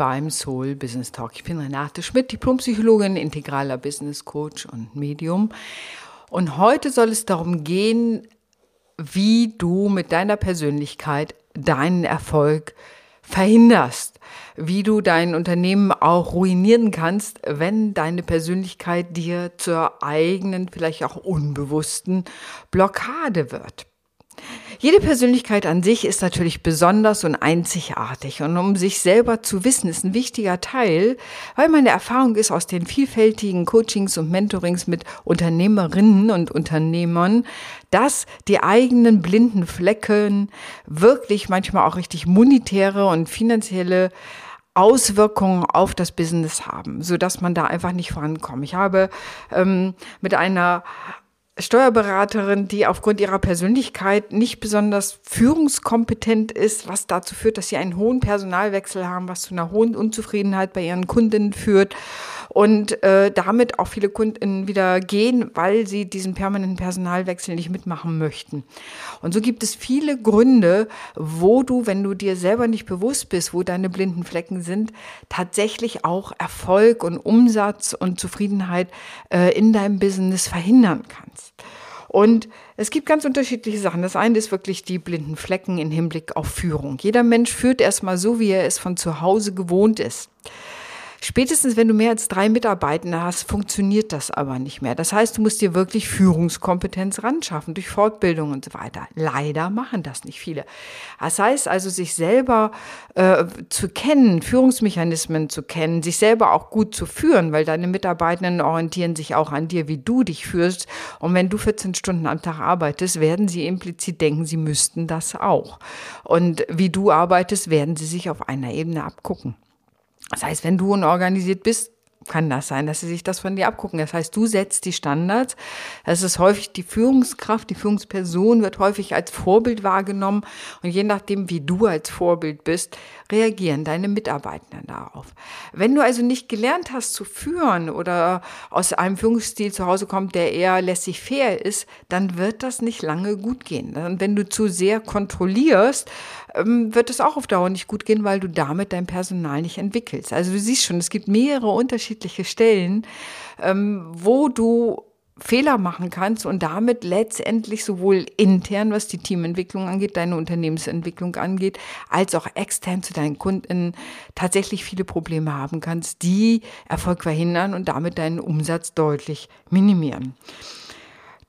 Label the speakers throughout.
Speaker 1: Beim Soul Business Talk. Ich bin Renate Schmidt, Diplompsychologin, integraler Business Coach und Medium. Und heute soll es darum gehen, wie du mit deiner Persönlichkeit deinen Erfolg verhinderst, wie du dein Unternehmen auch ruinieren kannst, wenn deine Persönlichkeit dir zur eigenen, vielleicht auch unbewussten Blockade wird. Jede Persönlichkeit an sich ist natürlich besonders und einzigartig. Und um sich selber zu wissen, ist ein wichtiger Teil, weil meine Erfahrung ist aus den vielfältigen Coachings und Mentorings mit Unternehmerinnen und Unternehmern, dass die eigenen blinden Flecken wirklich manchmal auch richtig monetäre und finanzielle Auswirkungen auf das Business haben, so dass man da einfach nicht vorankommt. Ich habe ähm, mit einer Steuerberaterin, die aufgrund ihrer Persönlichkeit nicht besonders führungskompetent ist, was dazu führt, dass sie einen hohen Personalwechsel haben, was zu einer hohen Unzufriedenheit bei ihren Kundinnen führt und äh, damit auch viele Kunden wieder gehen, weil sie diesen permanenten Personalwechsel nicht mitmachen möchten. Und so gibt es viele Gründe, wo du, wenn du dir selber nicht bewusst bist, wo deine blinden Flecken sind, tatsächlich auch Erfolg und Umsatz und Zufriedenheit äh, in deinem Business verhindern kannst. Und es gibt ganz unterschiedliche Sachen. Das eine ist wirklich die blinden Flecken im Hinblick auf Führung. Jeder Mensch führt erstmal so, wie er es von zu Hause gewohnt ist. Spätestens, wenn du mehr als drei Mitarbeitende hast, funktioniert das aber nicht mehr. Das heißt, du musst dir wirklich Führungskompetenz ran schaffen durch Fortbildung und so weiter. Leider machen das nicht viele. Das heißt also, sich selber äh, zu kennen, Führungsmechanismen zu kennen, sich selber auch gut zu führen, weil deine Mitarbeitenden orientieren sich auch an dir, wie du dich führst. Und wenn du 14 Stunden am Tag arbeitest, werden sie implizit denken, sie müssten das auch. Und wie du arbeitest, werden sie sich auf einer Ebene abgucken. Das heißt, wenn du unorganisiert bist, kann das sein, dass sie sich das von dir abgucken. Das heißt, du setzt die Standards. Das ist häufig die Führungskraft, die Führungsperson wird häufig als Vorbild wahrgenommen. Und je nachdem, wie du als Vorbild bist, reagieren deine Mitarbeitenden darauf. Wenn du also nicht gelernt hast zu führen oder aus einem Führungsstil zu Hause kommt, der eher lässig fair ist, dann wird das nicht lange gut gehen. Und wenn du zu sehr kontrollierst, ähm, wird es auch auf Dauer nicht gut gehen, weil du damit dein Personal nicht entwickelst. Also du siehst schon, es gibt mehrere unterschiedliche Stellen, ähm, wo du Fehler machen kannst und damit letztendlich sowohl intern, was die Teamentwicklung angeht, deine Unternehmensentwicklung angeht, als auch extern zu deinen Kunden tatsächlich viele Probleme haben kannst, die Erfolg verhindern und damit deinen Umsatz deutlich minimieren.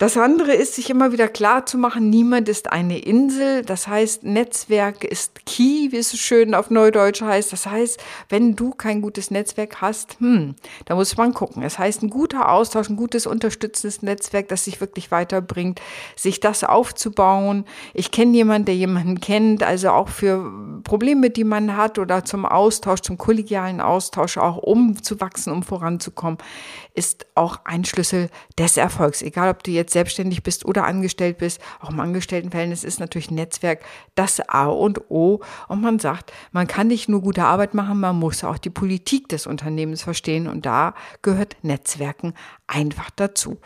Speaker 1: Das andere ist, sich immer wieder klar zu machen, niemand ist eine Insel. Das heißt, Netzwerk ist key, wie es so schön auf Neudeutsch heißt. Das heißt, wenn du kein gutes Netzwerk hast, hm, da muss man gucken. Das heißt, ein guter Austausch, ein gutes unterstützendes Netzwerk, das sich wirklich weiterbringt, sich das aufzubauen. Ich kenne jemanden, der jemanden kennt, also auch für Probleme, die man hat oder zum Austausch, zum kollegialen Austausch, auch um zu wachsen, um voranzukommen, ist auch ein Schlüssel des Erfolgs. Egal, ob du jetzt selbstständig bist oder angestellt bist, auch im Angestelltenverhältnis ist natürlich Netzwerk das A und O. Und man sagt, man kann nicht nur gute Arbeit machen, man muss auch die Politik des Unternehmens verstehen. Und da gehört Netzwerken einfach dazu.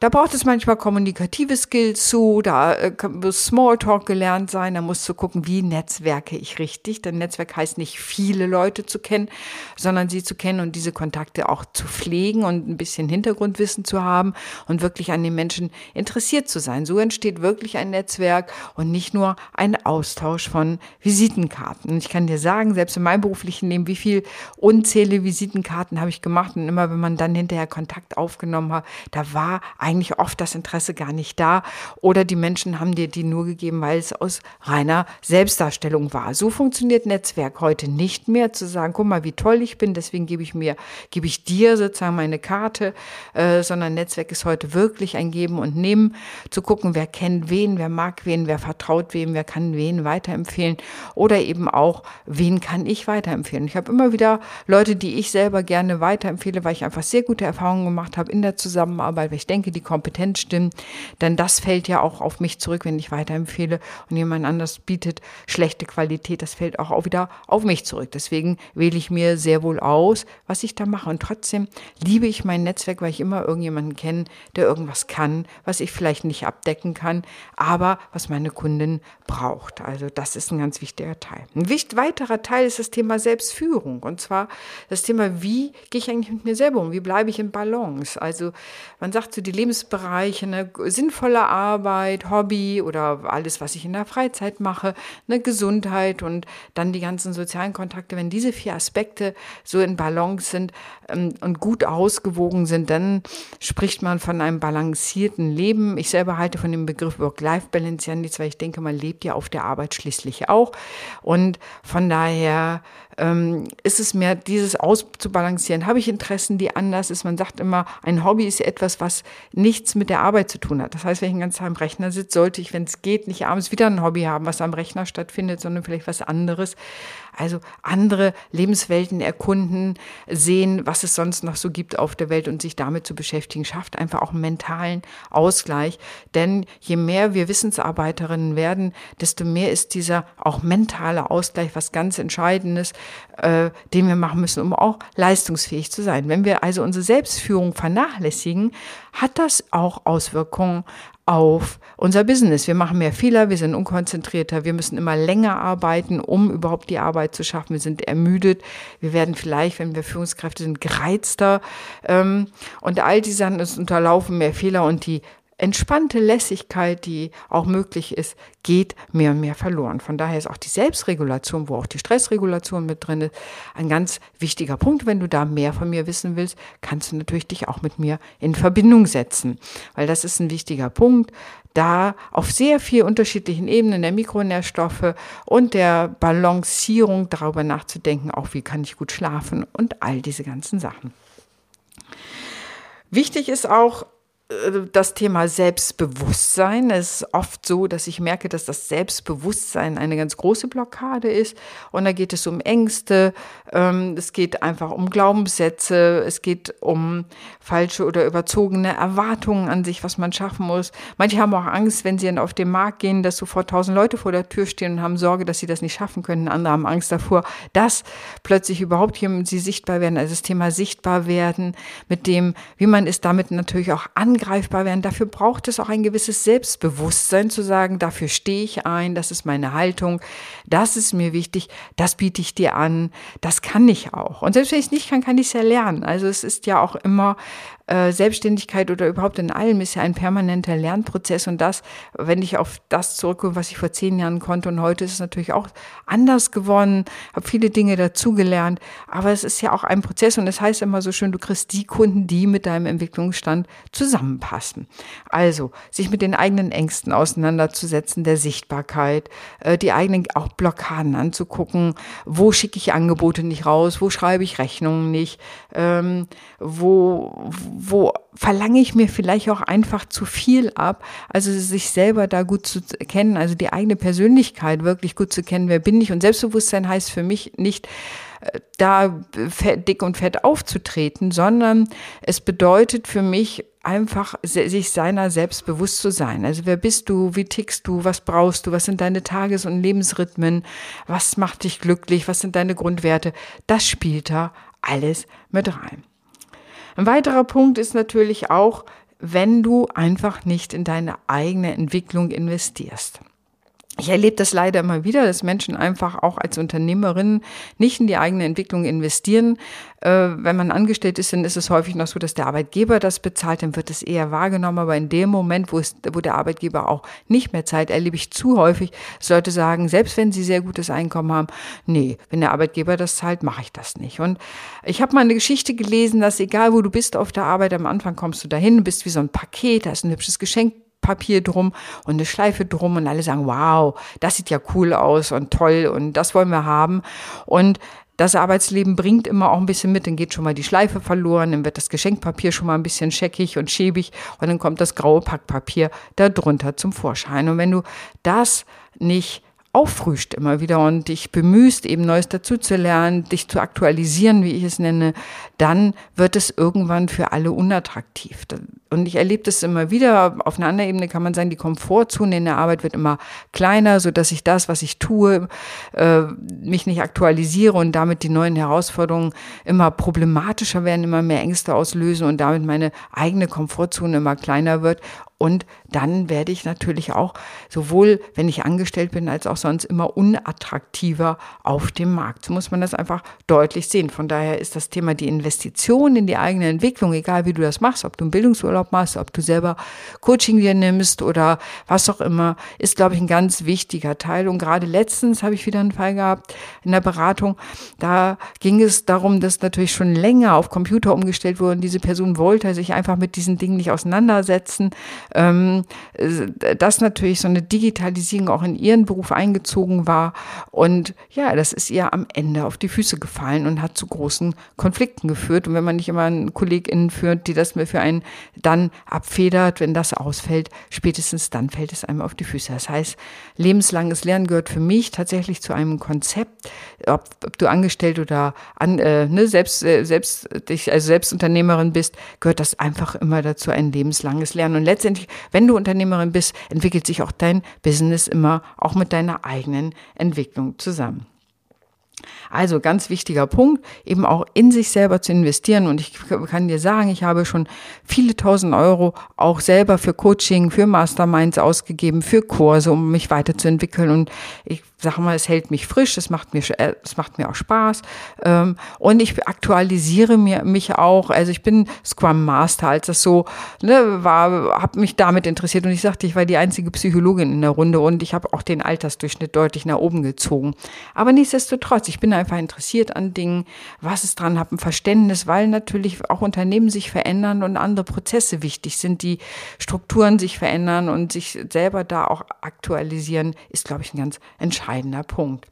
Speaker 1: Da braucht es manchmal kommunikative Skills zu, da äh, muss Smalltalk gelernt sein, da musst du gucken, wie netzwerke ich richtig. Denn Netzwerk heißt nicht viele Leute zu kennen, sondern sie zu kennen und diese Kontakte auch zu pflegen und ein bisschen Hintergrundwissen zu haben und wirklich an den Menschen interessiert zu sein. So entsteht wirklich ein Netzwerk und nicht nur ein Austausch von Visitenkarten. Und ich kann dir sagen, selbst in meinem beruflichen Leben, wie viel unzählige Visitenkarten habe ich gemacht und immer wenn man dann hinterher Kontakt aufgenommen habe, da war eigentlich oft das Interesse gar nicht da oder die Menschen haben dir die nur gegeben, weil es aus reiner Selbstdarstellung war. So funktioniert Netzwerk heute nicht mehr, zu sagen, guck mal, wie toll ich bin, deswegen gebe ich mir, gebe ich dir sozusagen meine Karte, äh, sondern Netzwerk ist heute wirklich ein Geben und Nehmen, zu gucken, wer kennt wen, wer mag wen, wer vertraut wem, wer kann wen weiterempfehlen oder eben auch, wen kann ich weiterempfehlen. Ich habe immer wieder Leute, die ich selber gerne weiterempfehle, weil ich einfach sehr gute Erfahrungen gemacht habe in der Zusammenarbeit, weil ich denke, die Kompetenz stimmt, denn das fällt ja auch auf mich zurück, wenn ich weiterempfehle und jemand anders bietet schlechte Qualität, das fällt auch wieder auf mich zurück. Deswegen wähle ich mir sehr wohl aus, was ich da mache und trotzdem liebe ich mein Netzwerk, weil ich immer irgendjemanden kenne, der irgendwas kann kann, was ich vielleicht nicht abdecken kann, aber was meine Kundin braucht. Also das ist ein ganz wichtiger Teil. Ein weiterer Teil ist das Thema Selbstführung. Und zwar das Thema, wie gehe ich eigentlich mit mir selber um? Wie bleibe ich in Balance? Also man sagt so die Lebensbereiche, eine sinnvolle Arbeit, Hobby oder alles, was ich in der Freizeit mache, eine Gesundheit und dann die ganzen sozialen Kontakte. Wenn diese vier Aspekte so in Balance sind ähm, und gut ausgewogen sind, dann spricht man von einem balancierten Leben. Ich selber halte von dem Begriff Work-Life-Balance ja nichts, weil ich denke, man lebt ja auf der Arbeit schließlich auch. Und von daher ähm, ist es mir, dieses auszubalancieren. Habe ich Interessen, die anders ist? Man sagt immer, ein Hobby ist etwas, was nichts mit der Arbeit zu tun hat. Das heißt, wenn ich den ganzen Tag am Rechner sitze, sollte ich, wenn es geht, nicht abends wieder ein Hobby haben, was am Rechner stattfindet, sondern vielleicht was anderes. Also andere Lebenswelten erkunden, sehen, was es sonst noch so gibt auf der Welt und sich damit zu beschäftigen, schafft einfach auch einen mentalen Ausgleich. Denn je mehr wir Wissensarbeiterinnen werden, desto mehr ist dieser auch mentale Ausgleich was ganz Entscheidendes, äh, den wir machen müssen, um auch leistungsfähig zu sein. Wenn wir also unsere Selbstführung vernachlässigen, hat das auch Auswirkungen auf unser Business. Wir machen mehr Fehler, wir sind unkonzentrierter, wir müssen immer länger arbeiten, um überhaupt die Arbeit zu schaffen. Wir sind ermüdet, wir werden vielleicht, wenn wir Führungskräfte sind, gereizter. Ähm, und all diese Sachen unterlaufen mehr Fehler und die entspannte Lässigkeit, die auch möglich ist, geht mehr und mehr verloren. Von daher ist auch die Selbstregulation, wo auch die Stressregulation mit drin ist, ein ganz wichtiger Punkt. Wenn du da mehr von mir wissen willst, kannst du natürlich dich auch mit mir in Verbindung setzen, weil das ist ein wichtiger Punkt, da auf sehr vielen unterschiedlichen Ebenen der Mikronährstoffe und der Balancierung darüber nachzudenken, auch wie kann ich gut schlafen und all diese ganzen Sachen. Wichtig ist auch, das Thema Selbstbewusstsein. Es ist oft so, dass ich merke, dass das Selbstbewusstsein eine ganz große Blockade ist. Und da geht es um Ängste, ähm, es geht einfach um Glaubenssätze, es geht um falsche oder überzogene Erwartungen an sich, was man schaffen muss. Manche haben auch Angst, wenn sie auf den Markt gehen, dass sofort tausend Leute vor der Tür stehen und haben Sorge, dass sie das nicht schaffen können. Andere haben Angst davor, dass plötzlich überhaupt hier sie sichtbar werden. Also das Thema sichtbar werden mit dem, wie man ist damit natürlich auch an angreifbar werden. Dafür braucht es auch ein gewisses Selbstbewusstsein zu sagen, dafür stehe ich ein, das ist meine Haltung, das ist mir wichtig, das biete ich dir an, das kann ich auch. Und selbst wenn ich es nicht kann, kann ich es ja lernen. Also es ist ja auch immer äh, Selbstständigkeit oder überhaupt in allem ist ja ein permanenter Lernprozess und das, wenn ich auf das zurückkomme, was ich vor zehn Jahren konnte und heute ist es natürlich auch anders geworden, habe viele Dinge dazugelernt, aber es ist ja auch ein Prozess und es das heißt immer so schön, du kriegst die Kunden, die mit deinem Entwicklungsstand zusammenpassen. Also sich mit den eigenen Ängsten auseinanderzusetzen, der Sichtbarkeit, äh, die eigenen auch Blockaden anzugucken, wo schicke ich Angebote nicht raus, wo schreibe ich Rechnungen nicht, ähm, wo wo verlange ich mir vielleicht auch einfach zu viel ab? Also sich selber da gut zu kennen, also die eigene Persönlichkeit wirklich gut zu kennen, wer bin ich? Und Selbstbewusstsein heißt für mich nicht, äh, da dick und fett aufzutreten, sondern es bedeutet für mich einfach, sich seiner selbst bewusst zu sein. Also wer bist du, wie tickst du, was brauchst du, was sind deine Tages- und Lebensrhythmen, was macht dich glücklich, was sind deine Grundwerte, das spielt da alles mit rein. Ein weiterer Punkt ist natürlich auch, wenn du einfach nicht in deine eigene Entwicklung investierst. Ich erlebe das leider immer wieder, dass Menschen einfach auch als Unternehmerinnen nicht in die eigene Entwicklung investieren. Äh, wenn man angestellt ist, dann ist es häufig noch so, dass der Arbeitgeber das bezahlt, dann wird es eher wahrgenommen. Aber in dem Moment, wo, es, wo der Arbeitgeber auch nicht mehr zahlt, erlebe ich zu häufig, dass Leute sagen, selbst wenn sie sehr gutes Einkommen haben, nee, wenn der Arbeitgeber das zahlt, mache ich das nicht. Und ich habe mal eine Geschichte gelesen, dass egal wo du bist auf der Arbeit, am Anfang kommst du dahin, bist wie so ein Paket, da ist ein hübsches Geschenk Papier drum und eine Schleife drum und alle sagen, wow, das sieht ja cool aus und toll und das wollen wir haben. Und das Arbeitsleben bringt immer auch ein bisschen mit, dann geht schon mal die Schleife verloren, dann wird das Geschenkpapier schon mal ein bisschen scheckig und schäbig und dann kommt das graue Packpapier darunter zum Vorschein. Und wenn du das nicht auffrischt immer wieder und dich bemühst, eben Neues dazu zu lernen, dich zu aktualisieren, wie ich es nenne, dann wird es irgendwann für alle unattraktiv. Und ich erlebe das immer wieder. Auf einer anderen Ebene kann man sagen, die Komfortzone in der Arbeit wird immer kleiner, so dass ich das, was ich tue, äh, mich nicht aktualisiere und damit die neuen Herausforderungen immer problematischer werden, immer mehr Ängste auslösen und damit meine eigene Komfortzone immer kleiner wird. Und dann werde ich natürlich auch sowohl, wenn ich angestellt bin, als auch sonst immer unattraktiver auf dem Markt. So muss man das einfach deutlich sehen. Von daher ist das Thema die Investition in die eigene Entwicklung, egal wie du das machst, ob du einen Bildungsurlaub machst, ob du selber Coaching dir nimmst oder was auch immer, ist, glaube ich, ein ganz wichtiger Teil. Und gerade letztens habe ich wieder einen Fall gehabt in der Beratung. Da ging es darum, dass natürlich schon länger auf Computer umgestellt wurde und diese Person wollte sich einfach mit diesen Dingen nicht auseinandersetzen dass natürlich so eine Digitalisierung auch in ihren Beruf eingezogen war. Und ja, das ist ihr am Ende auf die Füße gefallen und hat zu großen Konflikten geführt. Und wenn man nicht immer einen KollegInnen führt, die das für einen dann abfedert, wenn das ausfällt, spätestens dann fällt es einem auf die Füße. Das heißt, lebenslanges Lernen gehört für mich tatsächlich zu einem Konzept, ob, ob du angestellt oder an, äh, ne, selbst, äh, selbst dich, also Selbstunternehmerin bist, gehört das einfach immer dazu, ein lebenslanges Lernen. Und letztendlich letztendlich, wenn du Unternehmerin bist, entwickelt sich auch dein Business immer auch mit deiner eigenen Entwicklung zusammen. Also ganz wichtiger Punkt, eben auch in sich selber zu investieren. Und ich kann dir sagen, ich habe schon viele tausend Euro auch selber für Coaching, für Masterminds ausgegeben, für Kurse, um mich weiterzuentwickeln. Und ich sag mal, es hält mich frisch, es macht mir, äh, es macht mir auch Spaß. Ähm, und ich aktualisiere mir, mich auch. Also ich bin Scrum Master, als das so ne, war, habe mich damit interessiert. Und ich sagte, ich war die einzige Psychologin in der Runde und ich habe auch den Altersdurchschnitt deutlich nach oben gezogen. Aber nichtsdestotrotz, ich bin einfach interessiert an Dingen, was es dran hat, ein Verständnis, weil natürlich auch Unternehmen sich verändern und andere Prozesse wichtig sind, die Strukturen sich verändern und sich selber da auch aktualisieren, ist, glaube ich, ein ganz entscheidender entscheidender Punkt.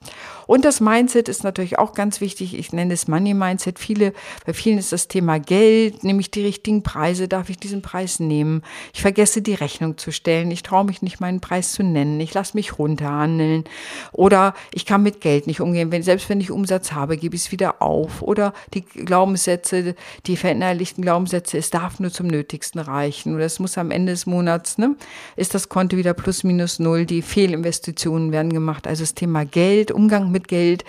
Speaker 1: Und das Mindset ist natürlich auch ganz wichtig. Ich nenne es Money Mindset. Viele, bei vielen ist das Thema Geld, nehme ich die richtigen Preise, darf ich diesen Preis nehmen? Ich vergesse die Rechnung zu stellen. Ich traue mich nicht, meinen Preis zu nennen. Ich lasse mich runterhandeln. Oder ich kann mit Geld nicht umgehen. Wenn, selbst wenn ich Umsatz habe, gebe ich es wieder auf. Oder die Glaubenssätze, die verinnerlichten Glaubenssätze, es darf nur zum Nötigsten reichen. Oder es muss am Ende des Monats, ne, ist das Konto wieder plus minus null. Die Fehlinvestitionen werden gemacht. Also das Thema Geld, Umgang mit Geld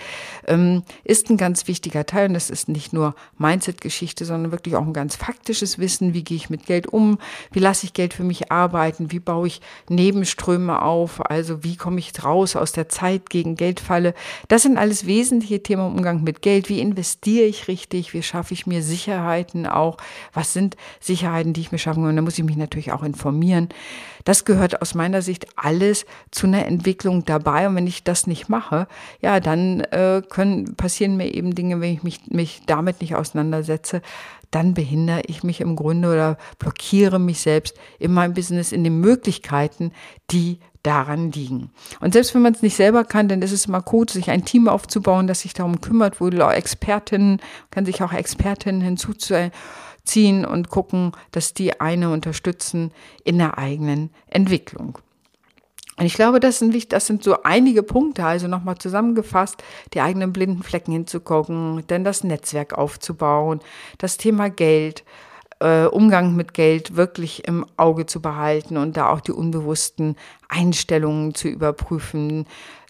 Speaker 1: ähm, ist ein ganz wichtiger Teil. Und das ist nicht nur Mindset-Geschichte, sondern wirklich auch ein ganz faktisches Wissen. Wie gehe ich mit Geld um? Wie lasse ich Geld für mich arbeiten? Wie baue ich Nebenströme auf? Also wie komme ich raus aus der Zeit gegen Geldfalle? Das sind alles wesentliche Themen Umgang mit Geld. Wie investiere ich richtig? Wie schaffe ich mir Sicherheiten auch? Was sind Sicherheiten, die ich mir schaffen kann? Und da muss ich mich natürlich auch informieren. Das gehört aus meiner Sicht alles zu einer Entwicklung dabei. Und wenn ich das nicht mache, ja, dann äh, können, passieren mir eben Dinge, wenn ich mich, mich damit nicht auseinandersetze, dann behindere ich mich im Grunde oder blockiere mich selbst in meinem Business, in den Möglichkeiten, die daran liegen. Und selbst wenn man es nicht selber kann, dann ist es immer gut, sich ein Team aufzubauen, das sich darum kümmert, wo Expertinnen, kann sich auch Expertinnen hinzuzuziehen ziehen und gucken, dass die eine unterstützen in der eigenen Entwicklung. Und ich glaube, das sind, das sind so einige Punkte, also nochmal zusammengefasst, die eigenen blinden Flecken hinzugucken, dann das Netzwerk aufzubauen, das Thema Geld, äh, Umgang mit Geld wirklich im Auge zu behalten und da auch die unbewussten Einstellungen zu überprüfen,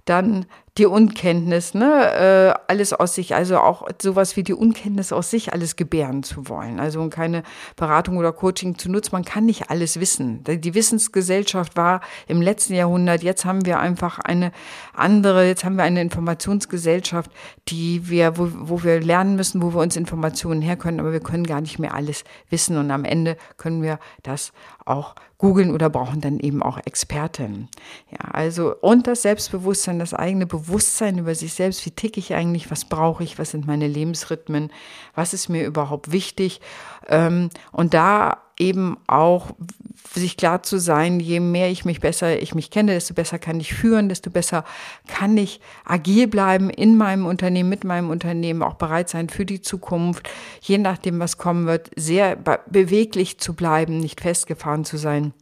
Speaker 1: dann die Unkenntnis, ne, äh, alles aus sich, also auch sowas wie die Unkenntnis aus sich alles gebären zu wollen. Also keine Beratung oder Coaching zu nutzen. Man kann nicht alles wissen. Die Wissensgesellschaft war im letzten Jahrhundert. Jetzt haben wir einfach eine andere, jetzt haben wir eine Informationsgesellschaft, die wir, wo, wo wir lernen müssen, wo wir uns Informationen herkönnen, aber wir können gar nicht mehr alles wissen. Und am Ende können wir das auch googeln oder brauchen dann eben auch Experten. Ja, also, und das Selbstbewusstsein, das eigene Bewusstsein über sich selbst, wie ticke ich eigentlich, was brauche ich, was sind meine Lebensrhythmen, was ist mir überhaupt wichtig. Ähm, und da eben auch sich klar zu sein, je mehr ich mich besser, ich mich kenne, desto besser kann ich führen, desto besser kann ich agil bleiben in meinem Unternehmen, mit meinem Unternehmen, auch bereit sein für die Zukunft, je nachdem, was kommen wird, sehr beweglich zu bleiben, nicht festgefahren zu sein.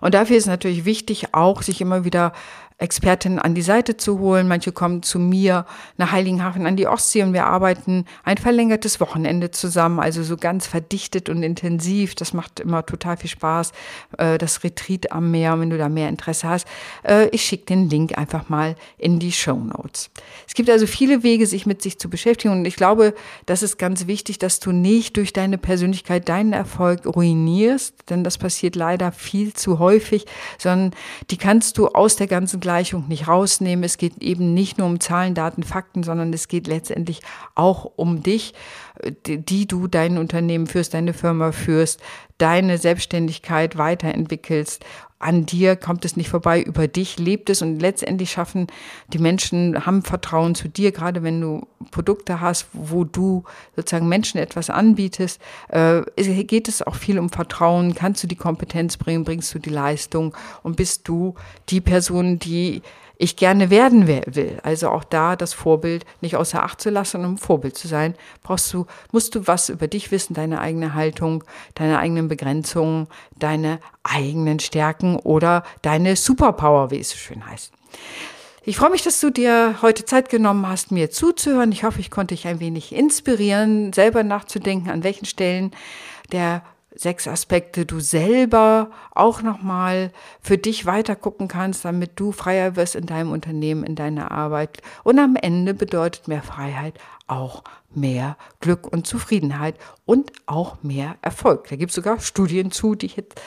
Speaker 1: Und dafür ist natürlich wichtig, auch sich immer wieder Expertinnen an die Seite zu holen. Manche kommen zu mir nach Heiligenhafen an die Ostsee und wir arbeiten ein verlängertes Wochenende zusammen, also so ganz verdichtet und intensiv. Das macht immer total viel Spaß. Äh, das Retreat am Meer, wenn du da mehr Interesse hast. Äh, ich schicke den Link einfach mal in die Show Notes. Es gibt also viele Wege, sich mit sich zu beschäftigen und ich glaube, das ist ganz wichtig, dass du nicht durch deine Persönlichkeit deinen Erfolg ruinierst, denn das passiert leider viel zu häufig, sondern die kannst du aus der ganzen Gleichung nicht rausnehmen. Es geht eben nicht nur um Zahlen, Daten, Fakten, sondern es geht letztendlich auch um dich, die du dein Unternehmen führst, deine Firma führst, deine Selbstständigkeit weiterentwickelst. An dir kommt es nicht vorbei, über dich lebt es und letztendlich schaffen die Menschen, haben Vertrauen zu dir, gerade wenn du Produkte hast, wo du sozusagen Menschen etwas anbietest, äh, geht es auch viel um Vertrauen, kannst du die Kompetenz bringen, bringst du die Leistung und bist du die Person, die ich gerne werden will. Also auch da das Vorbild nicht außer Acht zu lassen, um Vorbild zu sein, brauchst du, musst du was über dich wissen, deine eigene Haltung, deine eigenen Begrenzungen, deine eigenen Stärken oder deine Superpower, wie es so schön heißt. Ich freue mich, dass du dir heute Zeit genommen hast, mir zuzuhören. Ich hoffe, ich konnte dich ein wenig inspirieren, selber nachzudenken, an welchen Stellen der sechs Aspekte du selber auch nochmal für dich weiter gucken kannst, damit du freier wirst in deinem Unternehmen, in deiner Arbeit. Und am Ende bedeutet mehr Freiheit auch mehr Glück und Zufriedenheit und auch mehr Erfolg. Da gibt es sogar Studien zu, die jetzt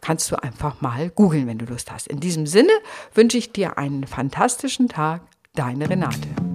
Speaker 1: kannst du einfach mal googeln, wenn du Lust hast. In diesem Sinne wünsche ich dir einen fantastischen Tag. Deine Renate.